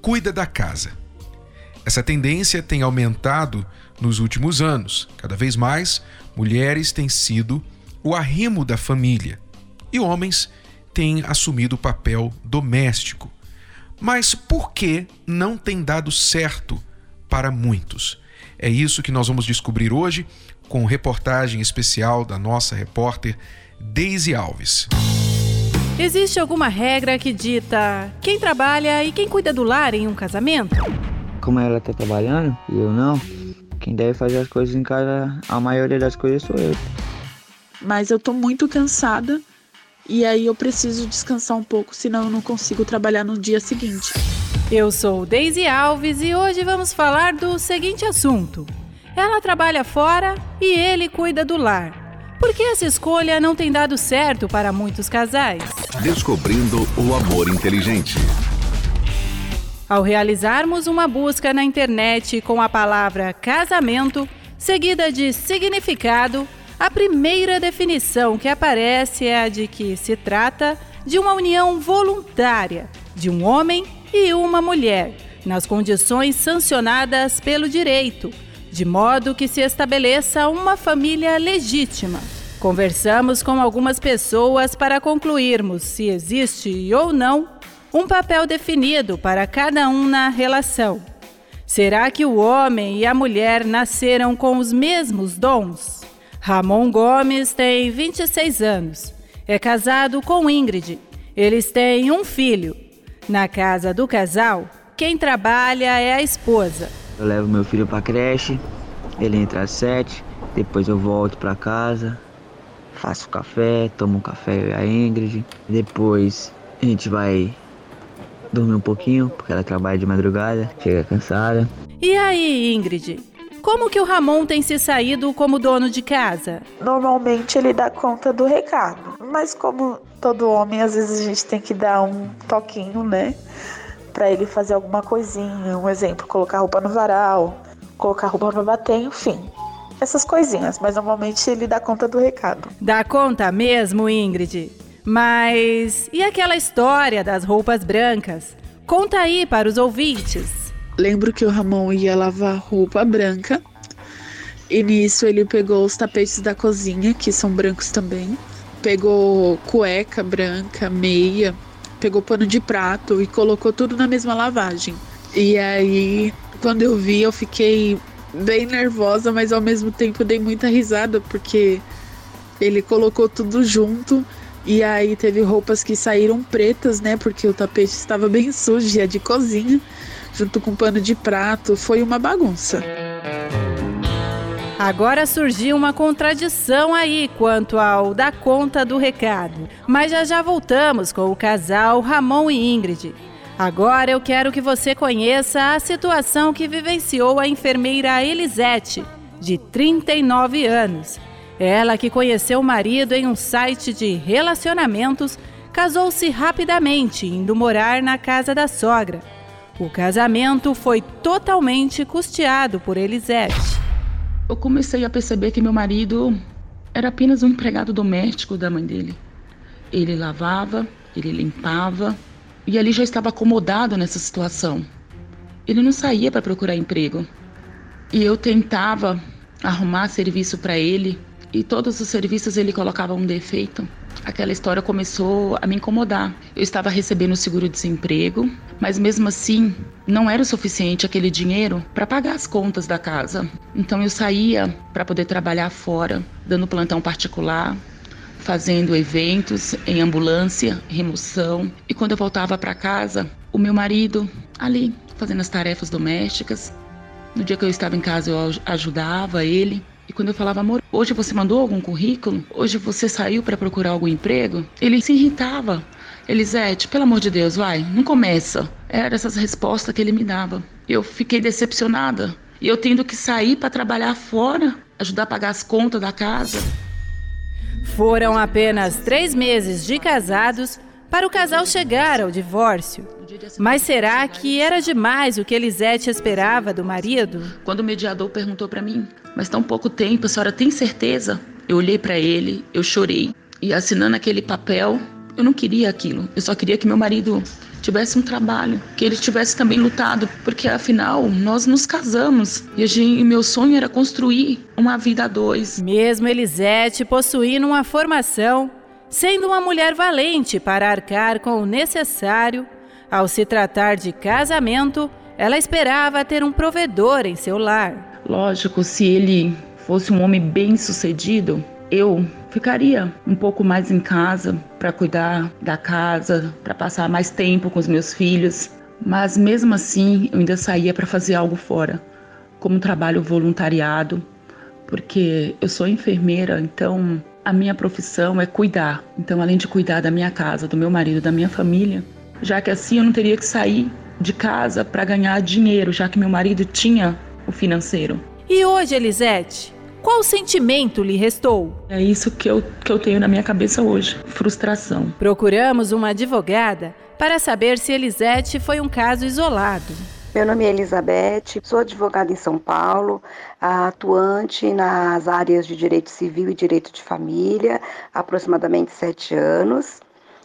cuida da casa. Essa tendência tem aumentado nos últimos anos. Cada vez mais, mulheres têm sido o arrimo da família e homens têm assumido o papel doméstico. Mas por que não tem dado certo para muitos? É isso que nós vamos descobrir hoje com reportagem especial da nossa repórter Daisy Alves. Existe alguma regra que dita quem trabalha e quem cuida do lar em um casamento? Como ela tá trabalhando e eu não, quem deve fazer as coisas em casa, a maioria das coisas sou eu. Mas eu tô muito cansada e aí eu preciso descansar um pouco, senão eu não consigo trabalhar no dia seguinte. Eu sou Daisy Alves e hoje vamos falar do seguinte assunto. Ela trabalha fora e ele cuida do lar. Por que essa escolha não tem dado certo para muitos casais? Descobrindo o amor inteligente. Ao realizarmos uma busca na internet com a palavra casamento, seguida de significado, a primeira definição que aparece é a de que se trata de uma união voluntária de um homem e uma mulher, nas condições sancionadas pelo direito de modo que se estabeleça uma família legítima. Conversamos com algumas pessoas para concluirmos se existe ou não um papel definido para cada um na relação. Será que o homem e a mulher nasceram com os mesmos dons? Ramon Gomes tem 26 anos. É casado com Ingrid. Eles têm um filho. Na casa do casal, quem trabalha é a esposa. Eu levo meu filho para creche, ele entra às sete, depois eu volto para casa, faço café, tomo um café a Ingrid, depois a gente vai dormir um pouquinho, porque ela trabalha de madrugada, chega cansada. E aí, Ingrid? Como que o Ramon tem se saído como dono de casa? Normalmente ele dá conta do recado, mas como todo homem, às vezes a gente tem que dar um toquinho, né? Para ele fazer alguma coisinha, um exemplo, colocar roupa no varal, colocar roupa pra bater, enfim. Essas coisinhas, mas normalmente ele dá conta do recado. Dá conta mesmo, Ingrid? Mas e aquela história das roupas brancas? Conta aí para os ouvintes. Lembro que o Ramon ia lavar roupa branca e nisso ele pegou os tapetes da cozinha, que são brancos também. Pegou cueca branca, meia, pegou pano de prato e colocou tudo na mesma lavagem. E aí quando eu vi, eu fiquei bem nervosa, mas ao mesmo tempo dei muita risada, porque ele colocou tudo junto. E aí teve roupas que saíram pretas, né? Porque o tapete estava bem sujo, é de cozinha, junto com pano de prato. Foi uma bagunça. Agora surgiu uma contradição aí quanto ao dar conta do recado. Mas já já voltamos com o casal Ramon e Ingrid. Agora eu quero que você conheça a situação que vivenciou a enfermeira Elisete, de 39 anos. Ela que conheceu o marido em um site de relacionamentos, casou-se rapidamente, indo morar na casa da sogra. O casamento foi totalmente custeado por Elisete. Eu comecei a perceber que meu marido era apenas um empregado doméstico da mãe dele. Ele lavava, ele limpava, e ali já estava acomodado nessa situação. Ele não saía para procurar emprego. E eu tentava arrumar serviço para ele e todos os serviços ele colocava um defeito. Aquela história começou a me incomodar. Eu estava recebendo seguro-desemprego, mas mesmo assim não era o suficiente aquele dinheiro para pagar as contas da casa. Então eu saía para poder trabalhar fora, dando plantão particular, fazendo eventos em ambulância, remoção. E quando eu voltava para casa, o meu marido ali fazendo as tarefas domésticas. No dia que eu estava em casa, eu ajudava ele. E quando eu falava, amor, hoje você mandou algum currículo? Hoje você saiu para procurar algum emprego? Ele se irritava. Elisete, pelo amor de Deus, vai, não começa. Eram essas respostas que ele me dava. Eu fiquei decepcionada. E eu tendo que sair para trabalhar fora, ajudar a pagar as contas da casa. Foram apenas três meses de casados para o casal chegar ao divórcio. Mas será que era demais o que Elisete esperava do marido? Quando o mediador perguntou para mim, mas tão pouco tempo, a senhora tem certeza? Eu olhei para ele, eu chorei. E assinando aquele papel, eu não queria aquilo. Eu só queria que meu marido tivesse um trabalho, que ele tivesse também lutado, porque afinal nós nos casamos e, gente, meu sonho era construir uma vida a dois. Mesmo Elisete possuindo uma formação, sendo uma mulher valente para arcar com o necessário, ao se tratar de casamento, ela esperava ter um provedor em seu lar. Lógico, se ele fosse um homem bem-sucedido, eu ficaria um pouco mais em casa para cuidar da casa, para passar mais tempo com os meus filhos. Mas mesmo assim, eu ainda saía para fazer algo fora, como trabalho voluntariado, porque eu sou enfermeira, então a minha profissão é cuidar. Então, além de cuidar da minha casa, do meu marido, da minha família, já que assim eu não teria que sair de casa para ganhar dinheiro, já que meu marido tinha o financeiro. E hoje, Elisete, qual sentimento lhe restou? É isso que eu, que eu tenho na minha cabeça hoje: frustração. Procuramos uma advogada para saber se Elisete foi um caso isolado. Meu nome é Elizabeth, sou advogada em São Paulo, atuante nas áreas de direito civil e direito de família, aproximadamente sete anos.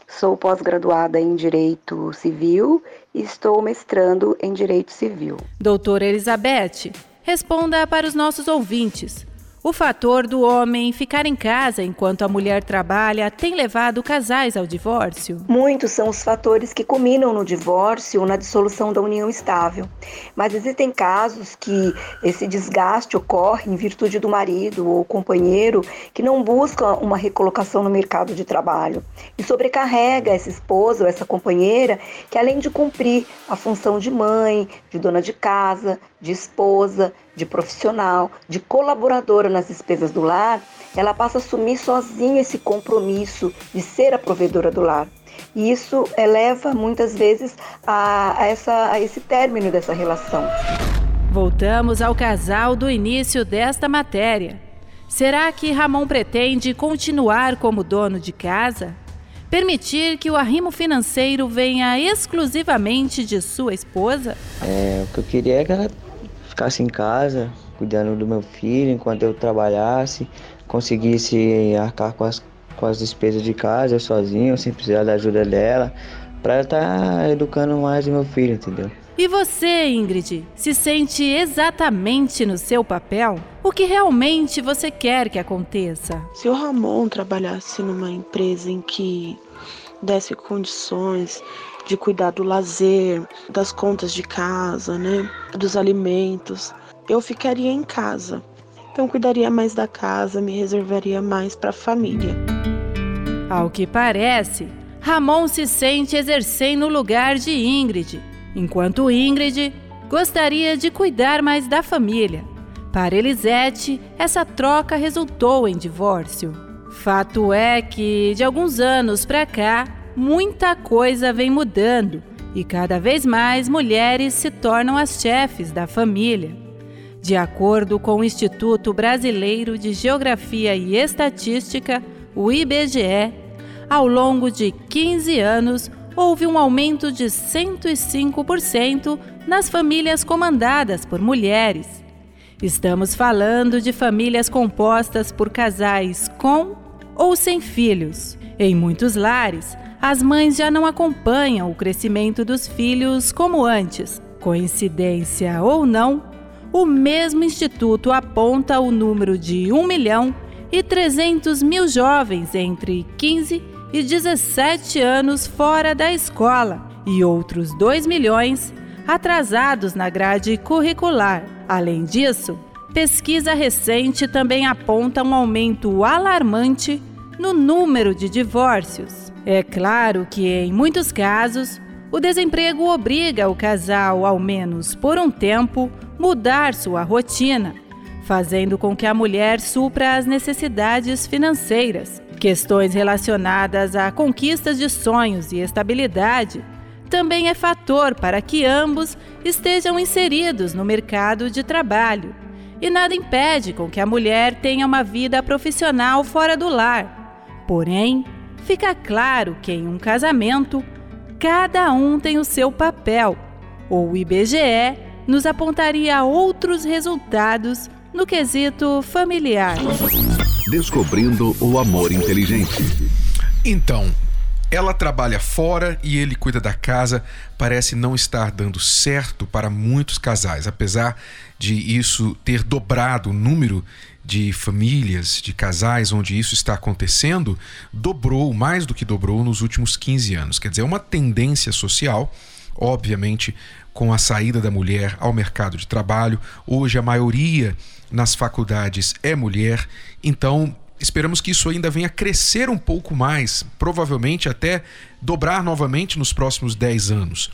Sou pós-graduada em Direito Civil e estou mestrando em Direito Civil. Doutora Elizabeth, responda para os nossos ouvintes. O fator do homem ficar em casa enquanto a mulher trabalha tem levado casais ao divórcio? Muitos são os fatores que culminam no divórcio ou na dissolução da união estável. Mas existem casos que esse desgaste ocorre em virtude do marido ou companheiro que não busca uma recolocação no mercado de trabalho e sobrecarrega essa esposa ou essa companheira que, além de cumprir a função de mãe, de dona de casa, de esposa, de profissional, de colaboradora nas despesas do lar, ela passa a assumir sozinha esse compromisso de ser a provedora do lar. E isso eleva muitas vezes a, a, essa, a esse término dessa relação. Voltamos ao casal do início desta matéria. Será que Ramon pretende continuar como dono de casa? Permitir que o arrimo financeiro venha exclusivamente de sua esposa? É, o que eu queria é que ela ficasse em casa, cuidando do meu filho enquanto eu trabalhasse, conseguisse arcar com as, com as despesas de casa sozinho, sem precisar da ajuda dela, para estar tá educando mais o meu filho, entendeu? E você, Ingrid, se sente exatamente no seu papel? O que realmente você quer que aconteça? Se o Ramon trabalhasse numa empresa em que desse condições de cuidar do lazer, das contas de casa, né, dos alimentos, eu ficaria em casa. Então cuidaria mais da casa, me reservaria mais para a família. Ao que parece, Ramon se sente exercendo o lugar de Ingrid, enquanto Ingrid gostaria de cuidar mais da família. Para Elisete, essa troca resultou em divórcio. Fato é que, de alguns anos para cá, muita coisa vem mudando e cada vez mais mulheres se tornam as chefes da família. De acordo com o Instituto Brasileiro de Geografia e Estatística, o IBGE, ao longo de 15 anos houve um aumento de 105% nas famílias comandadas por mulheres. Estamos falando de famílias compostas por casais com ou sem filhos. Em muitos lares, as mães já não acompanham o crescimento dos filhos como antes. Coincidência ou não, o mesmo instituto aponta o número de 1 milhão e 300 mil jovens entre 15 e 17 anos fora da escola e outros 2 milhões atrasados na grade curricular. Além disso, pesquisa recente também aponta um aumento alarmante no número de divórcios. É claro que, em muitos casos, o desemprego obriga o casal, ao menos por um tempo, mudar sua rotina, fazendo com que a mulher supra as necessidades financeiras. Questões relacionadas a conquistas de sonhos e estabilidade também é fator para que ambos estejam inseridos no mercado de trabalho. E nada impede com que a mulher tenha uma vida profissional fora do lar. Porém, fica claro que em um casamento, cada um tem o seu papel. Ou o IBGE nos apontaria outros resultados no quesito familiar. Descobrindo o amor inteligente. Então, ela trabalha fora e ele cuida da casa. Parece não estar dando certo para muitos casais, apesar de isso ter dobrado o número de famílias, de casais onde isso está acontecendo, dobrou, mais do que dobrou nos últimos 15 anos. Quer dizer, é uma tendência social, obviamente, com a saída da mulher ao mercado de trabalho. Hoje a maioria nas faculdades é mulher, então Esperamos que isso ainda venha crescer um pouco mais, provavelmente até dobrar novamente nos próximos 10 anos.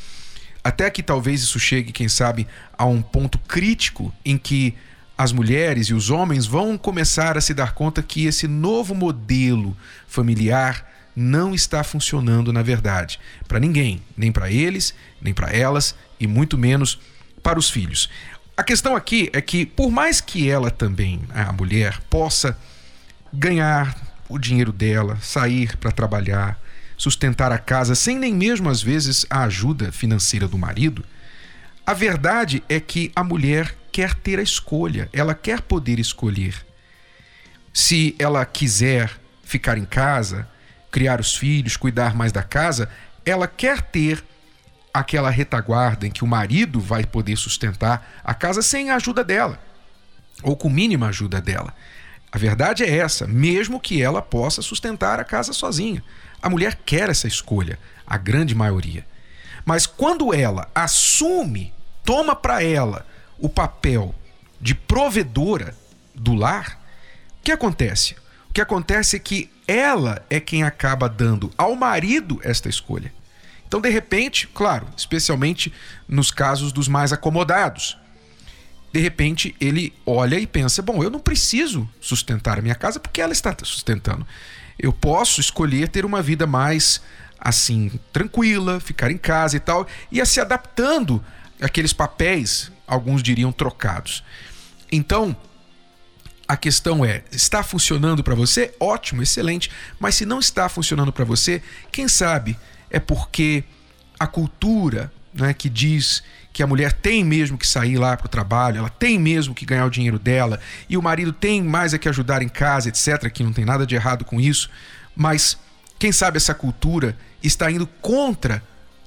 Até que talvez isso chegue, quem sabe, a um ponto crítico em que as mulheres e os homens vão começar a se dar conta que esse novo modelo familiar não está funcionando na verdade, para ninguém, nem para eles, nem para elas e muito menos para os filhos. A questão aqui é que, por mais que ela também, a mulher, possa ganhar o dinheiro dela, sair para trabalhar, sustentar a casa sem nem mesmo às vezes a ajuda financeira do marido, a verdade é que a mulher quer ter a escolha, ela quer poder escolher. Se ela quiser ficar em casa, criar os filhos, cuidar mais da casa, ela quer ter aquela retaguarda em que o marido vai poder sustentar a casa sem a ajuda dela, ou com mínima ajuda dela. A verdade é essa, mesmo que ela possa sustentar a casa sozinha. A mulher quer essa escolha, a grande maioria. Mas quando ela assume, toma para ela o papel de provedora do lar, o que acontece? O que acontece é que ela é quem acaba dando ao marido esta escolha. Então, de repente, claro, especialmente nos casos dos mais acomodados, de repente ele olha e pensa: bom, eu não preciso sustentar a minha casa porque ela está sustentando. Eu posso escolher ter uma vida mais assim, tranquila, ficar em casa e tal, e a se adaptando àqueles papéis, alguns diriam trocados. Então, a questão é: está funcionando para você? Ótimo, excelente. Mas se não está funcionando para você, quem sabe é porque a cultura né, que diz que a mulher tem mesmo que sair lá para o trabalho, ela tem mesmo que ganhar o dinheiro dela, e o marido tem mais é que ajudar em casa, etc., que não tem nada de errado com isso, mas quem sabe essa cultura está indo contra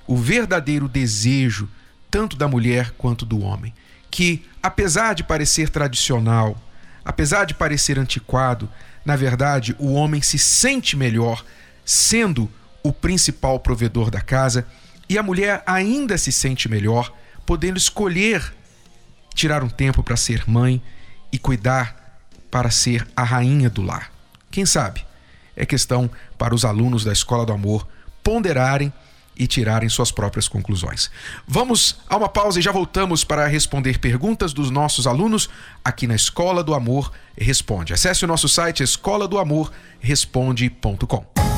o verdadeiro desejo, tanto da mulher quanto do homem. Que, apesar de parecer tradicional, apesar de parecer antiquado, na verdade o homem se sente melhor sendo o principal provedor da casa e a mulher ainda se sente melhor podendo escolher tirar um tempo para ser mãe e cuidar para ser a rainha do lar. Quem sabe? É questão para os alunos da Escola do Amor ponderarem e tirarem suas próprias conclusões. Vamos a uma pausa e já voltamos para responder perguntas dos nossos alunos aqui na Escola do Amor Responde. Acesse o nosso site escola do amor responde.com.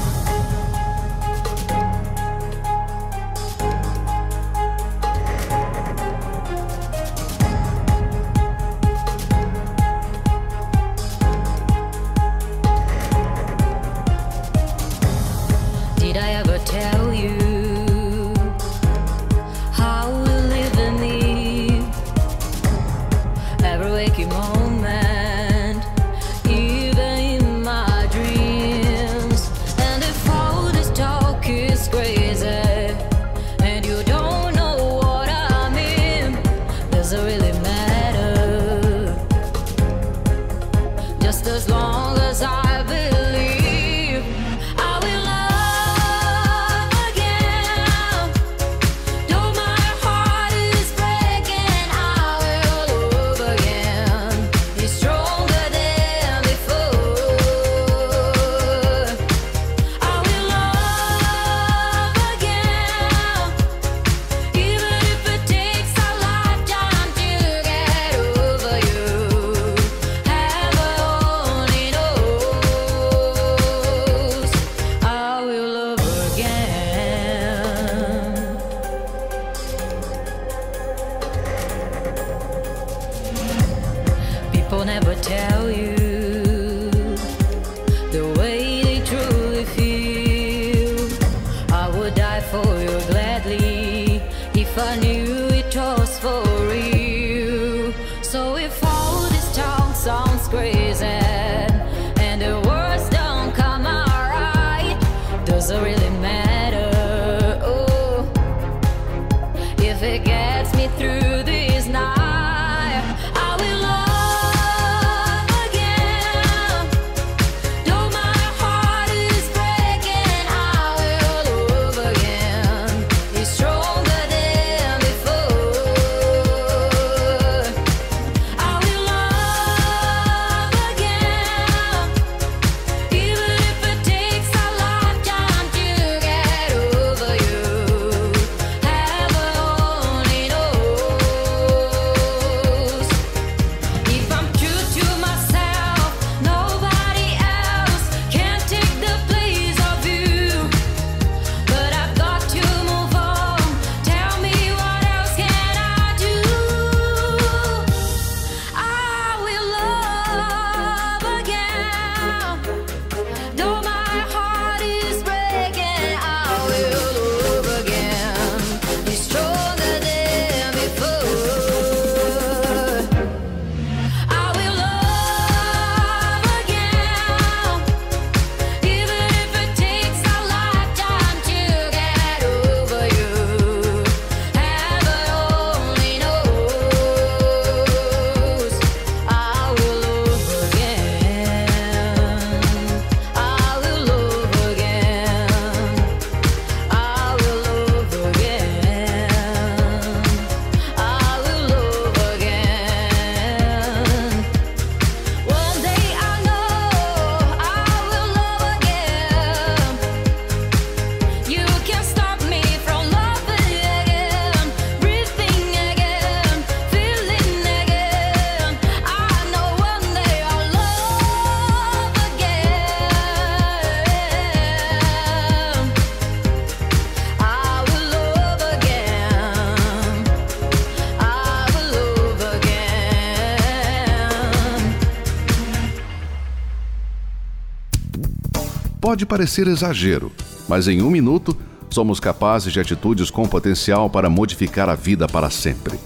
Pode parecer exagero, mas em um minuto somos capazes de atitudes com potencial para modificar a vida para sempre.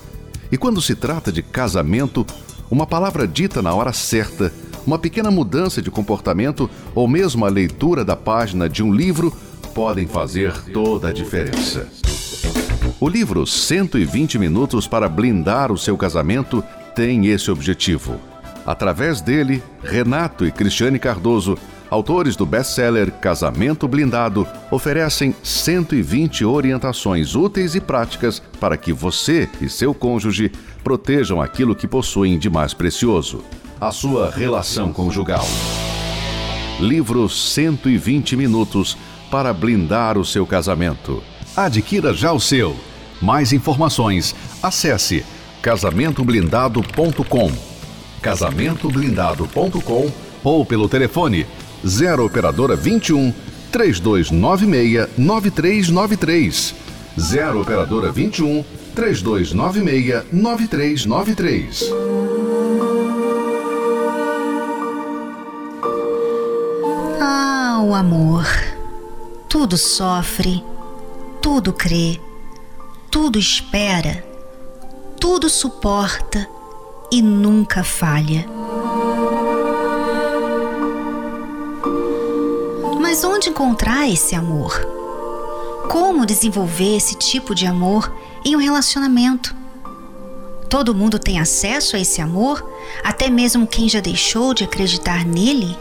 E quando se trata de casamento, uma palavra dita na hora certa, uma pequena mudança de comportamento ou mesmo a leitura da página de um livro podem fazer toda a diferença. O livro 120 Minutos para Blindar o Seu Casamento tem esse objetivo. Através dele, Renato e Cristiane Cardoso autores do best-seller Casamento Blindado, oferecem 120 orientações úteis e práticas para que você e seu cônjuge protejam aquilo que possuem de mais precioso: a sua relação conjugal. Livro 120 Minutos para blindar o seu casamento. Adquira já o seu. Mais informações, acesse casamentoblindado.com. casamentoblindado.com ou pelo telefone 0 operadora 21 3296 9393. 0 operadora 21 3296 9393. Ah, o amor. Tudo sofre, tudo crê, tudo espera, tudo suporta e nunca falha. Mas onde encontrar esse amor? Como desenvolver esse tipo de amor em um relacionamento? Todo mundo tem acesso a esse amor, até mesmo quem já deixou de acreditar nele?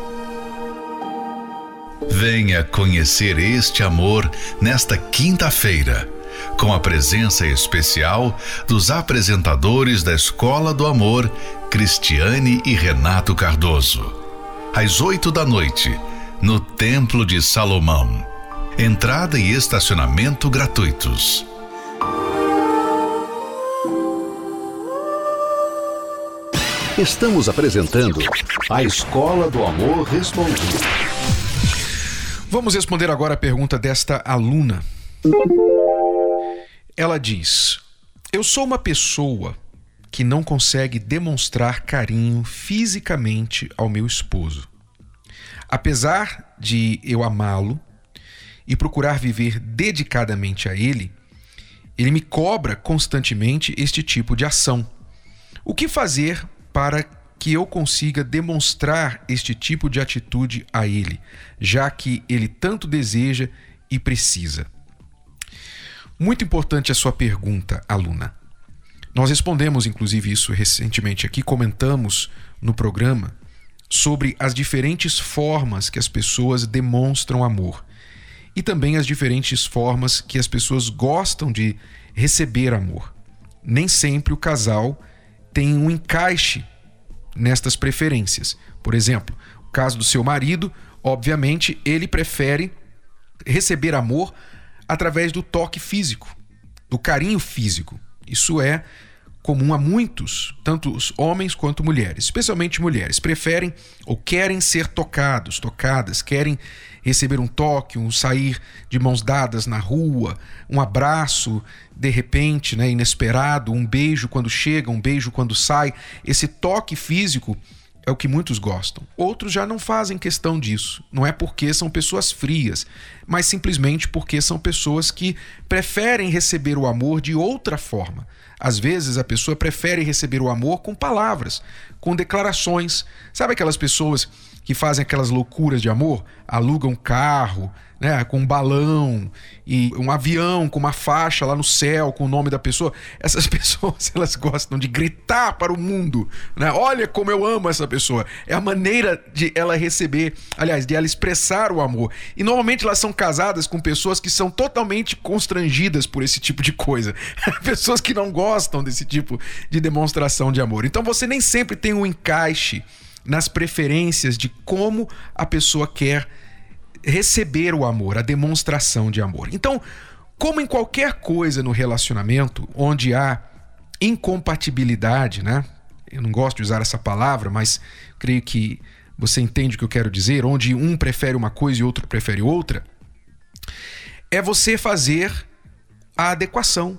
Venha conhecer este amor nesta quinta-feira, com a presença especial dos apresentadores da Escola do Amor, Cristiane e Renato Cardoso. Às oito da noite, no Templo de Salomão. Entrada e estacionamento gratuitos. Estamos apresentando a Escola do Amor Respondido. Vamos responder agora a pergunta desta aluna. Ela diz: Eu sou uma pessoa que não consegue demonstrar carinho fisicamente ao meu esposo. Apesar de eu amá-lo e procurar viver dedicadamente a ele, ele me cobra constantemente este tipo de ação. O que fazer para que eu consiga demonstrar este tipo de atitude a ele, já que ele tanto deseja e precisa? Muito importante a sua pergunta, aluna. Nós respondemos, inclusive, isso recentemente aqui, comentamos no programa sobre as diferentes formas que as pessoas demonstram amor e também as diferentes formas que as pessoas gostam de receber amor. Nem sempre o casal tem um encaixe nestas preferências. Por exemplo, o caso do seu marido, obviamente, ele prefere receber amor através do toque físico, do carinho físico. Isso é comum a muitos, tanto os homens quanto mulheres, especialmente mulheres, preferem ou querem ser tocados, tocadas, querem receber um toque, um sair de mãos dadas na rua, um abraço de repente, né, inesperado, um beijo quando chega, um beijo quando sai. Esse toque físico é o que muitos gostam. Outros já não fazem questão disso. Não é porque são pessoas frias, mas simplesmente porque são pessoas que preferem receber o amor de outra forma. Às vezes a pessoa prefere receber o amor com palavras, com declarações. Sabe aquelas pessoas que fazem aquelas loucuras de amor? Alugam carro, né, com um balão e um avião com uma faixa lá no céu com o nome da pessoa. Essas pessoas elas gostam de gritar para o mundo, né? Olha como eu amo essa pessoa. É a maneira de ela receber, aliás, de ela expressar o amor. E normalmente elas são casadas com pessoas que são totalmente constrangidas por esse tipo de coisa. pessoas que não gostam desse tipo de demonstração de amor. Então você nem sempre tem um encaixe nas preferências de como a pessoa quer receber o amor, a demonstração de amor. Então, como em qualquer coisa no relacionamento onde há incompatibilidade, né? Eu não gosto de usar essa palavra, mas creio que você entende o que eu quero dizer, onde um prefere uma coisa e outro prefere outra, é você fazer a adequação,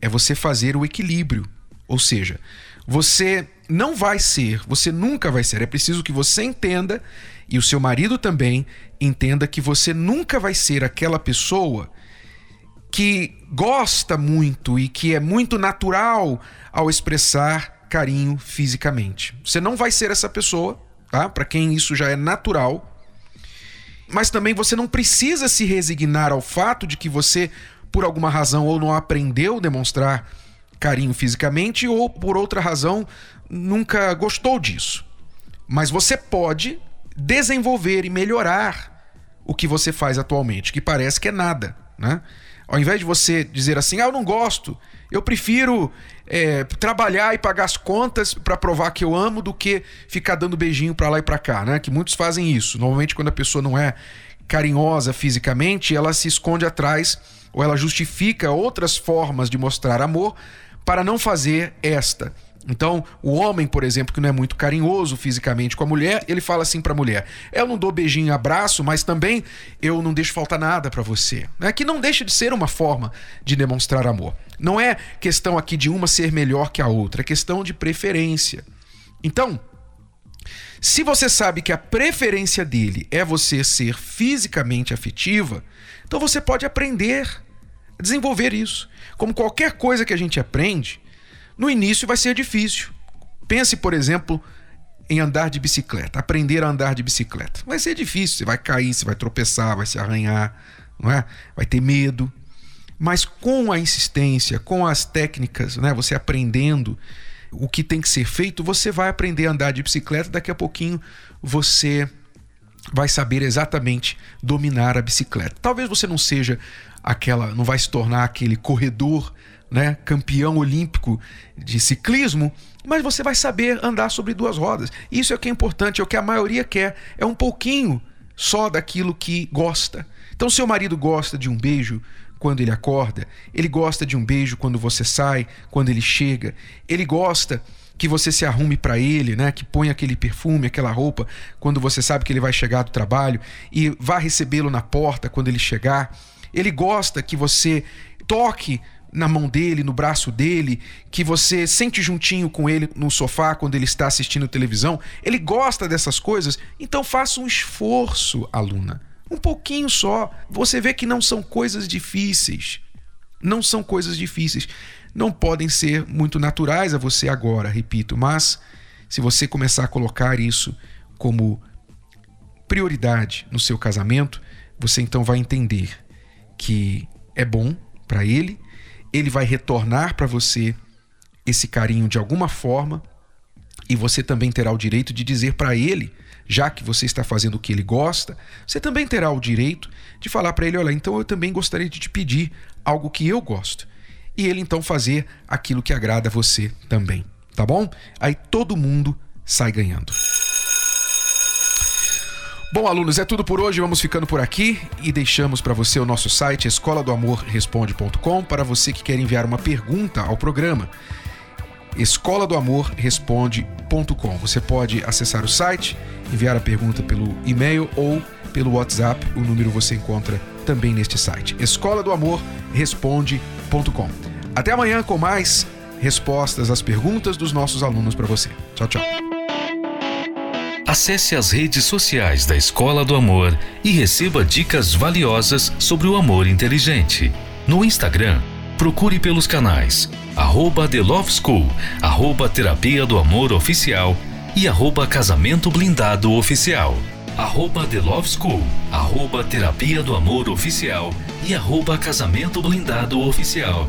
é você fazer o equilíbrio. Ou seja, você não vai ser, você nunca vai ser, é preciso que você entenda e o seu marido também entenda que você nunca vai ser aquela pessoa que gosta muito e que é muito natural ao expressar carinho fisicamente. Você não vai ser essa pessoa, tá? Para quem isso já é natural. Mas também você não precisa se resignar ao fato de que você, por alguma razão, ou não aprendeu a demonstrar carinho fisicamente, ou por outra razão, nunca gostou disso. Mas você pode desenvolver e melhorar o que você faz atualmente, que parece que é nada, né? Ao invés de você dizer assim, ah, eu não gosto, eu prefiro é, trabalhar e pagar as contas para provar que eu amo do que ficar dando beijinho para lá e para cá, né? Que muitos fazem isso. Normalmente, quando a pessoa não é carinhosa fisicamente, ela se esconde atrás ou ela justifica outras formas de mostrar amor para não fazer esta. Então, o homem, por exemplo, que não é muito carinhoso fisicamente com a mulher, ele fala assim para a mulher: Eu não dou beijinho e abraço, mas também eu não deixo faltar nada para você. Né? Que não deixa de ser uma forma de demonstrar amor. Não é questão aqui de uma ser melhor que a outra, é questão de preferência. Então, se você sabe que a preferência dele é você ser fisicamente afetiva, então você pode aprender desenvolver isso. Como qualquer coisa que a gente aprende, no início vai ser difícil. Pense, por exemplo, em andar de bicicleta, aprender a andar de bicicleta. Vai ser difícil, você vai cair, você vai tropeçar, vai se arranhar, não é? Vai ter medo. Mas com a insistência, com as técnicas, né, você aprendendo o que tem que ser feito, você vai aprender a andar de bicicleta, daqui a pouquinho você vai saber exatamente dominar a bicicleta. Talvez você não seja aquela, não vai se tornar aquele corredor né, campeão olímpico de ciclismo, mas você vai saber andar sobre duas rodas. Isso é o que é importante, é o que a maioria quer, é um pouquinho só daquilo que gosta. Então, seu marido gosta de um beijo quando ele acorda, ele gosta de um beijo quando você sai, quando ele chega, ele gosta que você se arrume para ele, né? Que ponha aquele perfume, aquela roupa quando você sabe que ele vai chegar do trabalho e vá recebê-lo na porta quando ele chegar. Ele gosta que você toque na mão dele, no braço dele, que você sente juntinho com ele no sofá quando ele está assistindo televisão. Ele gosta dessas coisas, então faça um esforço, aluna. Um pouquinho só. Você vê que não são coisas difíceis. Não são coisas difíceis. Não podem ser muito naturais a você agora, repito, mas se você começar a colocar isso como prioridade no seu casamento, você então vai entender que é bom para ele ele vai retornar para você esse carinho de alguma forma e você também terá o direito de dizer para ele, já que você está fazendo o que ele gosta, você também terá o direito de falar para ele: olha, então eu também gostaria de te pedir algo que eu gosto. E ele então fazer aquilo que agrada a você também, tá bom? Aí todo mundo sai ganhando. Bom, alunos, é tudo por hoje. Vamos ficando por aqui e deixamos para você o nosso site escola do amor responde.com para você que quer enviar uma pergunta ao programa. Escola do amor responde.com. Você pode acessar o site, enviar a pergunta pelo e-mail ou pelo WhatsApp. O número você encontra também neste site. Escola do amor responde.com. Até amanhã com mais respostas às perguntas dos nossos alunos para você. Tchau, tchau. Acesse as redes sociais da Escola do Amor e receba dicas valiosas sobre o amor inteligente. No Instagram, procure pelos canais arroba The Love School, arroba Terapia do Amor Oficial e arroba Casamento Blindado Oficial. Arroba The Love School, arroba Terapia do Amor Oficial e arroba Casamento Blindado Oficial.